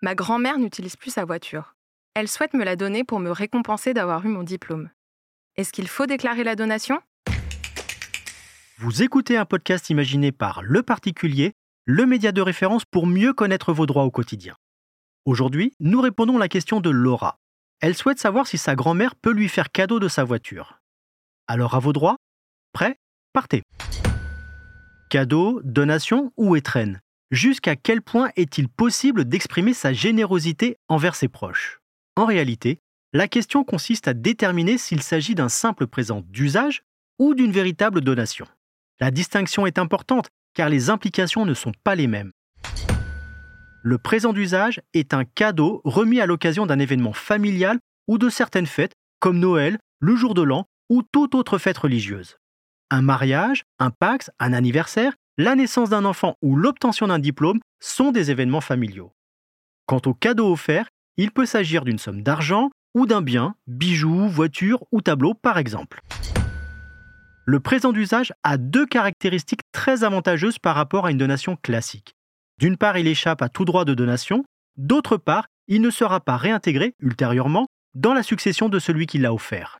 Ma grand-mère n'utilise plus sa voiture. Elle souhaite me la donner pour me récompenser d'avoir eu mon diplôme. Est-ce qu'il faut déclarer la donation? Vous écoutez un podcast imaginé par Le Particulier, le média de référence pour mieux connaître vos droits au quotidien. Aujourd'hui, nous répondons à la question de Laura. Elle souhaite savoir si sa grand-mère peut lui faire cadeau de sa voiture. Alors à vos droits? Prêt? Partez Cadeau, donation ou étrenne Jusqu'à quel point est-il possible d'exprimer sa générosité envers ses proches? En réalité, la question consiste à déterminer s'il s'agit d'un simple présent d'usage ou d'une véritable donation. La distinction est importante car les implications ne sont pas les mêmes. Le présent d'usage est un cadeau remis à l'occasion d'un événement familial ou de certaines fêtes comme Noël, le jour de l'an ou toute autre fête religieuse. Un mariage, un pax, un anniversaire, la naissance d'un enfant ou l'obtention d'un diplôme sont des événements familiaux. Quant au cadeau offert, il peut s'agir d'une somme d'argent ou d'un bien, bijoux, voiture ou tableau par exemple. Le présent d'usage a deux caractéristiques très avantageuses par rapport à une donation classique. D'une part, il échappe à tout droit de donation, d'autre part, il ne sera pas réintégré ultérieurement dans la succession de celui qui l'a offert.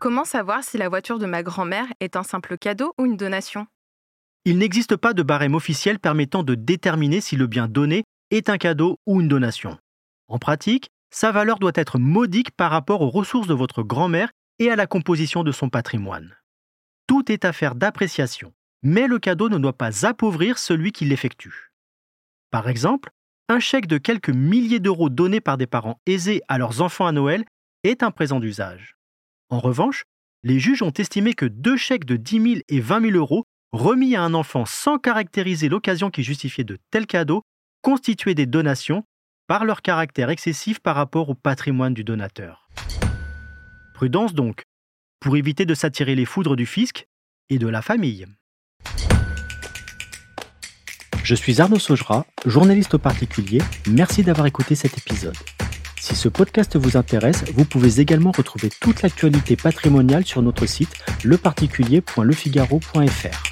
Comment savoir si la voiture de ma grand-mère est un simple cadeau ou une donation? Il n'existe pas de barème officiel permettant de déterminer si le bien donné est un cadeau ou une donation. En pratique, sa valeur doit être modique par rapport aux ressources de votre grand-mère et à la composition de son patrimoine. Tout est affaire d'appréciation, mais le cadeau ne doit pas appauvrir celui qui l'effectue. Par exemple, un chèque de quelques milliers d'euros donné par des parents aisés à leurs enfants à Noël est un présent d'usage. En revanche, les juges ont estimé que deux chèques de 10 000 et 20 000 euros remis à un enfant sans caractériser l'occasion qui justifiait de tels cadeaux constituaient des donations par leur caractère excessif par rapport au patrimoine du donateur. Prudence donc, pour éviter de s'attirer les foudres du fisc et de la famille. Je suis Arnaud Saugera, journaliste au particulier. Merci d'avoir écouté cet épisode. Si ce podcast vous intéresse, vous pouvez également retrouver toute l'actualité patrimoniale sur notre site leparticulier.lefigaro.fr.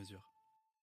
mesure.